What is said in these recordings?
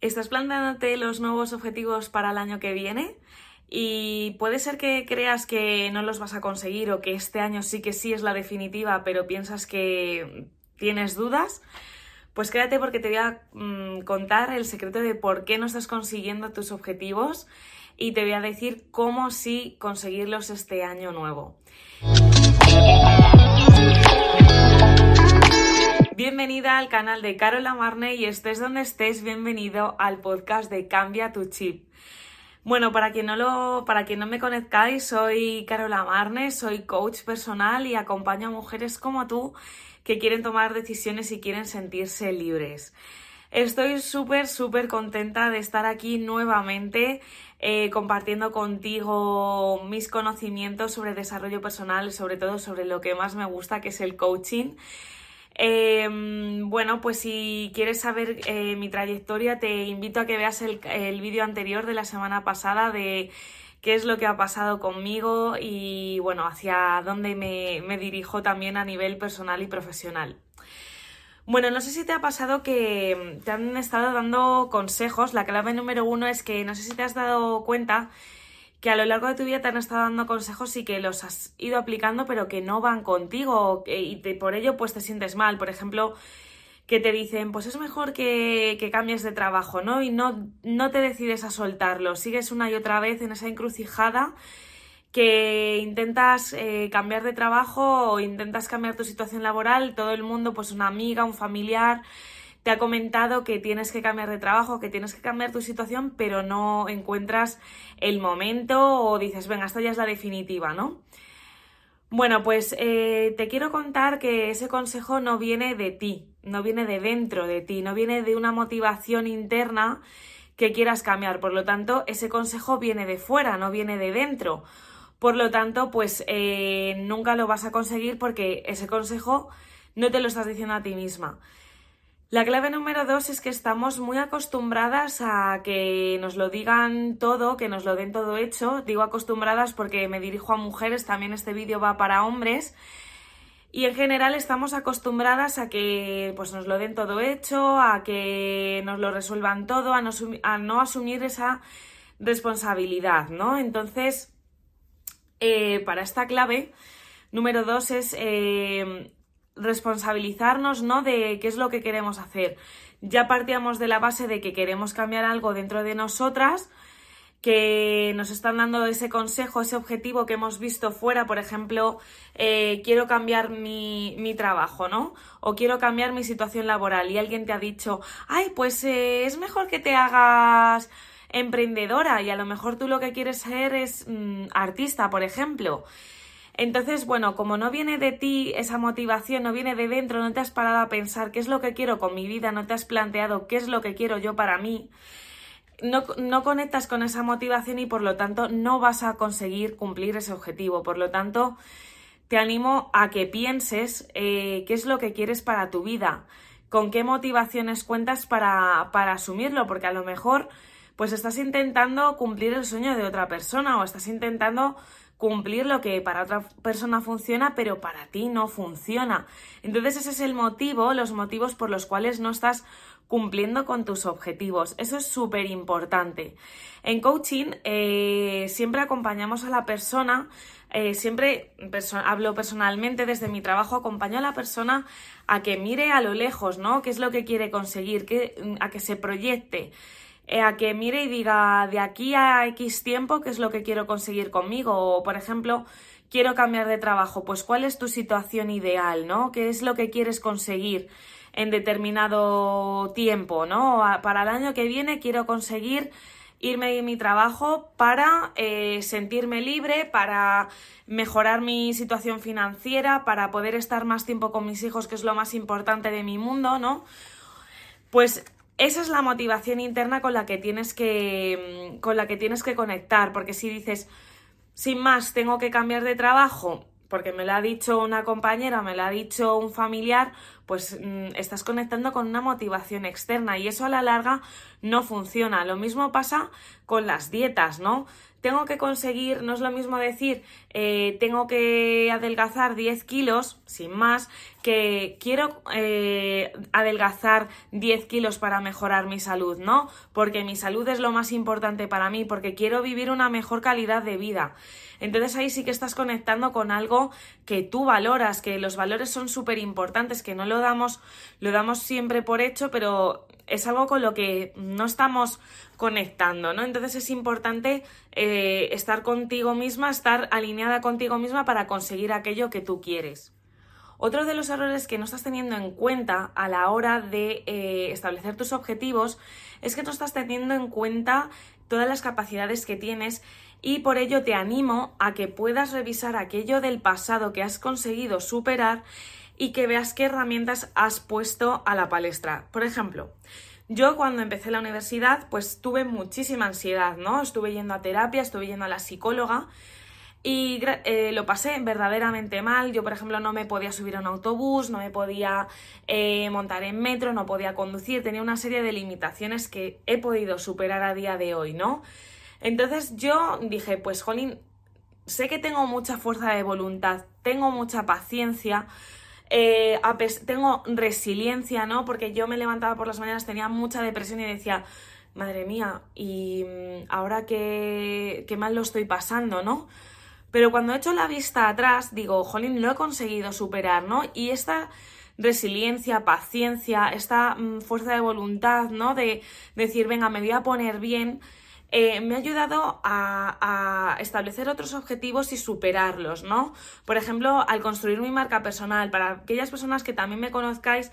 ¿Estás planteándote los nuevos objetivos para el año que viene? Y puede ser que creas que no los vas a conseguir o que este año sí que sí es la definitiva, pero piensas que tienes dudas. Pues quédate porque te voy a mm, contar el secreto de por qué no estás consiguiendo tus objetivos y te voy a decir cómo sí conseguirlos este año nuevo. Al canal de Carola Marne y estés donde estés, bienvenido al podcast de Cambia tu chip. Bueno, para quien no lo, para quien no me conozcáis, soy Carola Marne, soy coach personal y acompaño a mujeres como tú que quieren tomar decisiones y quieren sentirse libres. Estoy súper, súper contenta de estar aquí nuevamente eh, compartiendo contigo mis conocimientos sobre desarrollo personal sobre todo sobre lo que más me gusta, que es el coaching. Em, bueno, pues si quieres saber eh, mi trayectoria, te invito a que veas el, vídeo anterior de la semana pasada de qué es lo que ha pasado conmigo y bueno, hacia dónde me, me dirijo también a nivel personal y profesional. Bueno, no sé si te ha pasado que te han estado dando consejos. La clave número uno es que no sé si te has dado cuenta que a lo largo de tu vida te han estado dando consejos y que los has ido aplicando pero que no van contigo y por ello pues te sientes mal. Por ejemplo, que te dicen pues es mejor que, que, cambies de trabajo, ¿no? Y no, no te decides a soltarlo, sigues una y otra vez en esa encrucijada que intentas eh, cambiar de trabajo o intentas cambiar tu situación laboral, todo el mundo, pues una amiga, un familiar, te ha comentado que tienes que cambiar de trabajo, que tienes que cambiar tu situación, pero no encuentras el momento o dices, venga, esta ya es la definitiva, ¿no? Bueno, pues eh, te quiero contar que ese consejo no viene de ti, no viene de dentro de ti, no viene de una motivación interna que quieras cambiar. Por lo tanto, ese consejo viene de fuera, no viene de dentro. Por lo tanto, pues eh, nunca lo vas a conseguir porque ese consejo no te lo estás diciendo a ti misma. La clave número dos es que estamos muy acostumbradas a que nos lo digan todo, que nos lo den todo hecho. Digo acostumbradas porque me dirijo a mujeres, también este vídeo va para hombres. Y en general estamos acostumbradas a que pues, nos lo den todo hecho, a que nos lo resuelvan todo, a no, asumir esa responsabilidad, ¿no? Entonces, eh, para esta clave, número dos es eh, responsabilizarnos, ¿no? De qué es lo que queremos hacer. Ya partíamos de la base de que queremos cambiar algo dentro de nosotras, que nos están dando ese consejo, ese objetivo que hemos visto fuera, por ejemplo, eh, quiero cambiar mi, mi, trabajo, ¿no? O quiero cambiar mi situación laboral y alguien te ha dicho, ay, pues eh, es mejor que te hagas emprendedora y a lo mejor tú lo que quieres ser es mm, artista, por ejemplo. Entonces, bueno, como no viene de ti esa motivación, no viene de dentro, no te has parado a pensar qué es lo que quiero con mi vida, no te has planteado qué es lo que quiero yo para mí, no, no, conectas con esa motivación y por lo tanto no vas a conseguir cumplir ese objetivo. Por lo tanto, te animo a que pienses eh, qué es lo que quieres para tu vida, con qué motivaciones cuentas para, para asumirlo, porque a lo mejor pues estás intentando cumplir el sueño de otra persona o estás intentando cumplir lo que para otra persona funciona, pero para ti no funciona. Entonces ese es el motivo, los motivos por los cuales no estás cumpliendo con tus objetivos. Eso es súper importante. En coaching eh, siempre acompañamos a la persona, eh, siempre hablo personalmente desde mi trabajo, acompaño a la persona a que mire a lo lejos, ¿no? ¿Qué es lo que quiere conseguir? a que se proyecte. Eh, a que mire y diga de aquí a X tiempo qué es lo que quiero conseguir conmigo o, por ejemplo, quiero cambiar de trabajo, pues cuál es tu situación ideal, ¿no? ¿Qué es lo que quieres conseguir en determinado tiempo, ¿no? Para el año que viene quiero conseguir irme de mi trabajo para eh, sentirme libre, para mejorar mi situación financiera, para poder estar más tiempo con mis hijos, que es lo más importante de mi mundo, ¿no? Pues esa es la motivación interna con la que tienes que, mm, con la que, tienes que conectar, porque si dices, sin más, tengo que cambiar de trabajo, porque me lo ha dicho una compañera, me lo ha dicho un familiar, pues mm, estás conectando con una motivación externa y eso a la larga no funciona. Lo mismo pasa con las dietas, ¿no? tengo que conseguir, no es lo mismo decir, eh, tengo que adelgazar 10 kilos, sin más, que quiero eh, adelgazar 10 kilos para mejorar mi salud, ¿no? Porque mi salud es lo más importante para mí, porque quiero vivir una mejor calidad de vida. Entonces ahí sí que estás conectando con algo que tú valoras, que los valores son súper importantes, que no lo damos, lo damos siempre por hecho, pero es algo con lo que no estamos conectando, ¿no? Entonces es importante eh, estar contigo misma, estar alineada contigo misma para conseguir aquello que tú quieres. Otro de los errores que no estás teniendo en cuenta a la hora de eh, establecer tus objetivos es que no estás teniendo en cuenta todas las capacidades que tienes y por ello te animo a que puedas revisar aquello del pasado que has conseguido superar y que veas qué herramientas has puesto a la palestra. Por ejemplo, yo cuando empecé la universidad pues tuve muchísima ansiedad, ¿no? Estuve yendo a terapia, estuve yendo a la psicóloga y eh, lo pasé verdaderamente mal. Yo, por ejemplo, no me podía subir a un autobús, no me podía eh, montar en metro, no podía conducir, tenía una serie de limitaciones que he podido superar a día de hoy, ¿no? Entonces yo dije, pues, Jolín, sé que tengo mucha fuerza de voluntad, tengo mucha paciencia, eh, tengo resiliencia, ¿no? Porque yo me levantaba por las mañanas, tenía mucha depresión y decía, madre mía, y mm, ahora qué, qué mal lo estoy pasando, ¿no? Pero cuando he hecho la vista atrás, digo, jolín, lo he conseguido superar, ¿no? Y esta resiliencia, paciencia, esta mm, fuerza de voluntad, ¿no? De decir, venga, me voy a poner bien, eh, me ha ayudado a, establecer otros objetivos y superarlos, ¿no? Por ejemplo, al construir mi marca personal, para aquellas personas que también me conozcáis,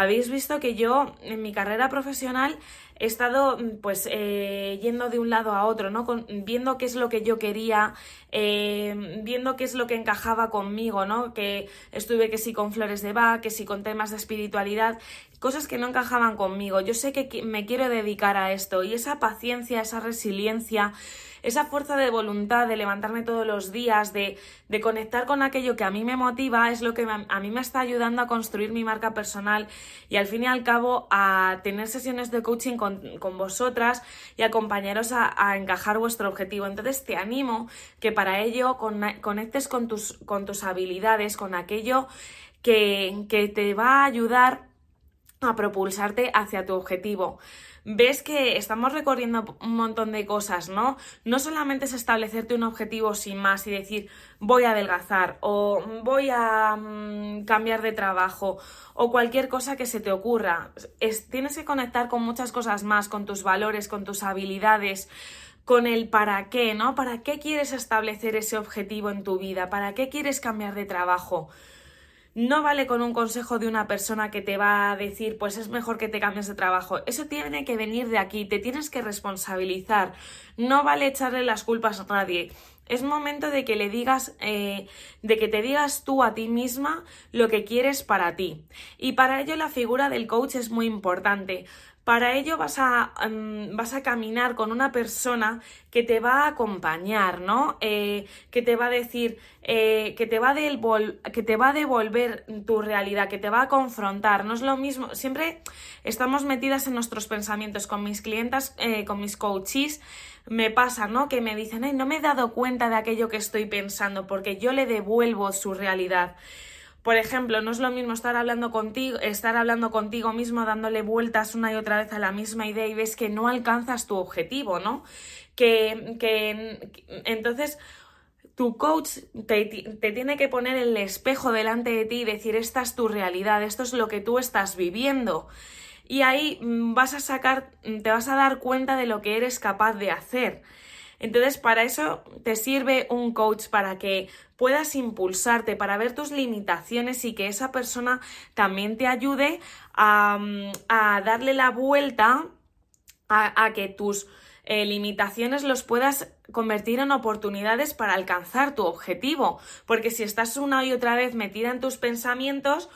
habéis visto que yo en mi carrera profesional he estado pues eh, yendo de un lado a otro, ¿no? viendo qué es lo que yo quería, eh, viendo qué es lo que encajaba conmigo, ¿no? Que estuve que sí con flores de Bach, que sí con temas de espiritualidad, cosas que no encajaban conmigo. Yo sé que me quiero dedicar a esto y esa paciencia, esa resiliencia, esa fuerza de voluntad de levantarme todos los días, de, de conectar con aquello que a mí me motiva, es lo que a mí me está ayudando a construir mi marca personal y al fin y al cabo a tener sesiones de coaching con, con vosotras y acompañaros a, encajar vuestro objetivo. Entonces te animo que para ello conectes con tus, con tus habilidades, con aquello que, que te va a ayudar a propulsarte hacia tu objetivo ves que estamos recorriendo un montón de cosas, ¿no? No solamente es establecerte un objetivo sin más y decir voy a adelgazar o voy a mm, cambiar de trabajo o cualquier cosa que se te ocurra. tienes que conectar con muchas cosas más, con tus valores, con tus habilidades, con el para qué, ¿no? ¿Para qué quieres establecer ese objetivo en tu vida? ¿Para qué quieres cambiar de trabajo? No vale con un consejo de una persona que te va a decir, pues es mejor que te cambies de trabajo. Eso tiene que venir de aquí, te tienes que responsabilizar. No vale echarle las culpas a nadie. Es momento de que le digas, eh, de que te digas tú a ti misma lo que quieres para ti. Y para ello la figura del coach es muy importante. Para ello vas a, mm, vas a caminar con una persona que te va a acompañar, ¿no? Eh, que te va a decir, eh, que, te va que te va a devolver tu realidad, que te va a confrontar. No es lo mismo, siempre estamos metidas en nuestros pensamientos. Con mis clientas, con mis coaches, me pasa, ¿no? Que me dicen, Ay, no me he dado cuenta de aquello que estoy pensando porque yo le devuelvo su realidad. Por ejemplo, no es lo mismo estar hablando contigo, estar hablando contigo mismo, dándole vueltas una y otra vez a la misma idea y ves que no alcanzas tu objetivo, ¿no? Que, que entonces tu coach te, te, tiene que poner el espejo delante de ti y decir, esta es tu realidad, esto es lo que tú estás viviendo. Y ahí mm, vas a sacar, te vas a dar cuenta de lo que eres capaz de hacer. Entonces, para eso te sirve un coach para que puedas impulsarte, para ver tus limitaciones y que esa persona también te ayude a, darle la vuelta a, que tus eh, limitaciones los puedas convertir en oportunidades para alcanzar tu objetivo. Porque si estás una y otra vez metida en tus pensamientos,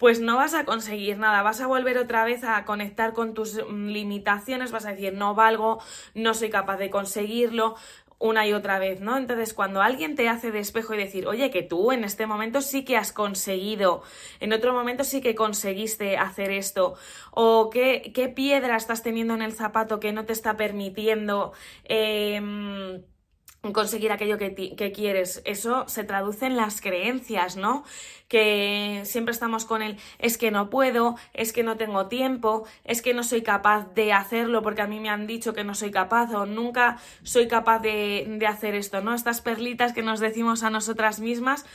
pues no vas a conseguir nada, vas a volver otra vez a conectar con tus mm, limitaciones, vas a decir no valgo, no soy capaz de conseguirlo, una y otra vez, ¿no? Entonces, cuando alguien te hace de espejo y decir, oye, que tú en este momento sí que has conseguido, en otro momento sí que conseguiste hacer esto, o qué, qué piedra estás teniendo en el zapato que no te está permitiendo em, conseguir aquello que, que, quieres. Eso se traduce en las creencias, ¿no? Que siempre estamos con el es que no puedo, es que no tengo tiempo, es que no soy capaz de hacerlo porque a mí me han dicho que no soy capaz o nunca soy capaz de, de hacer esto, ¿no? Estas perlitas que nos decimos a nosotras mismas,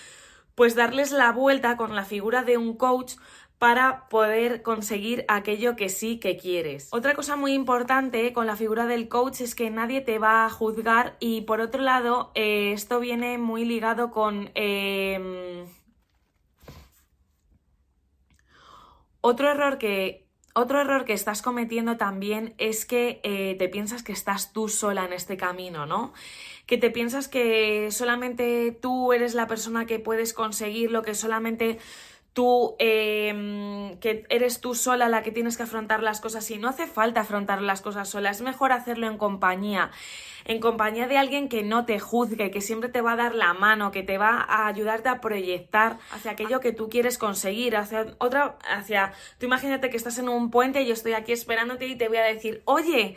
pues darles la vuelta con la figura de un coach para poder conseguir aquello que sí que quieres. Otra cosa muy importante con la figura del coach es que nadie te va a juzgar y por otro lado eh, esto viene muy ligado con... Em, otro error que otro error que estás cometiendo también es que eh, te piensas que estás tú sola en este camino, ¿no? Que te piensas que solamente tú eres la persona que puedes conseguirlo, que solamente tú, em, que eres tú sola la que tienes que afrontar las cosas y no hace falta afrontar las cosas sola, es mejor hacerlo en compañía, en compañía de alguien que no te juzgue, que siempre te va a dar la mano, que te va a ayudarte a proyectar hacia aquello que tú quieres conseguir, hacia otra, hacia, tú imagínate que estás en un puente y yo estoy aquí esperándote y te voy a decir, oye,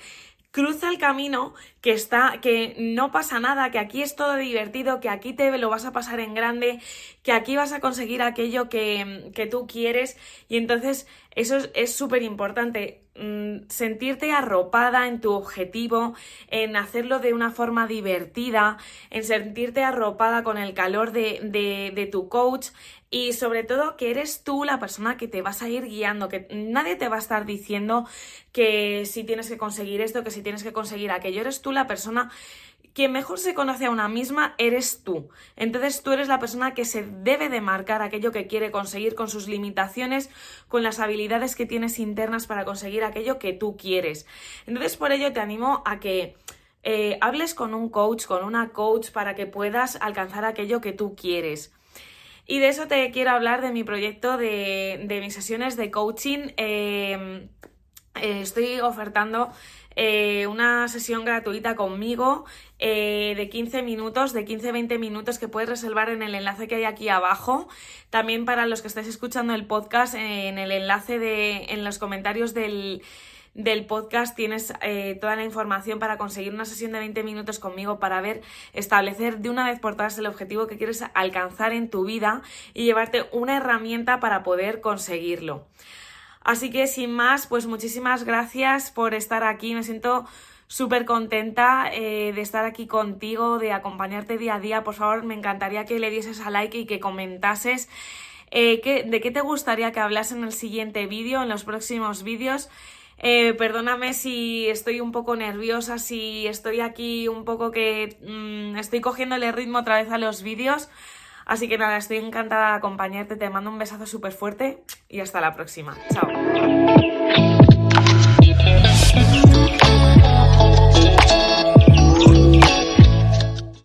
cruza el camino, que está, que no pasa nada, que aquí es todo divertido, que aquí te lo vas a pasar en grande, que aquí vas a conseguir aquello que, que tú quieres. Y entonces eso es súper importante, mm, sentirte arropada en tu objetivo, en hacerlo de una forma divertida, en sentirte arropada con el calor de, de, de tu coach, y sobre todo que eres tú la persona que te vas a ir guiando, que nadie te va a estar diciendo que si tienes que conseguir esto, que si tienes que conseguir aquello, eres tú la persona que mejor se conoce a una misma eres tú. Entonces tú eres la persona que se debe de marcar aquello que quiere conseguir con sus limitaciones, con las habilidades que tienes internas para conseguir aquello que tú quieres. Entonces por ello te animo a que eh, hables con un coach, con una coach, para que puedas alcanzar aquello que tú quieres. Y de eso te quiero hablar de mi proyecto de, mis sesiones de coaching. Em, eh, estoy ofertando eh, una sesión gratuita conmigo eh, de 15 minutos, de 15-20 minutos que puedes reservar en el enlace que hay aquí abajo. También para los que estáis escuchando el podcast, en el enlace de, en los comentarios del, del podcast tienes eh, toda la información para conseguir una sesión de 20 minutos conmigo para ver, establecer de una vez por todas el objetivo que quieres alcanzar en tu vida y llevarte una herramienta para poder conseguirlo. Así que sin más, pues muchísimas gracias por estar aquí. Me siento súper contenta eh, de estar aquí contigo, de acompañarte día a día. Por favor, me encantaría que le dieses a like y que comentases eh, de qué te gustaría que hablase en el siguiente vídeo, en los próximos vídeos. Eh, perdóname si estoy un poco nerviosa, si estoy aquí un poco que mm, estoy cogiéndole ritmo otra vez a los vídeos. Así que nada, estoy encantada de acompañarte, te mando un besazo súper fuerte y hasta la próxima. Chao.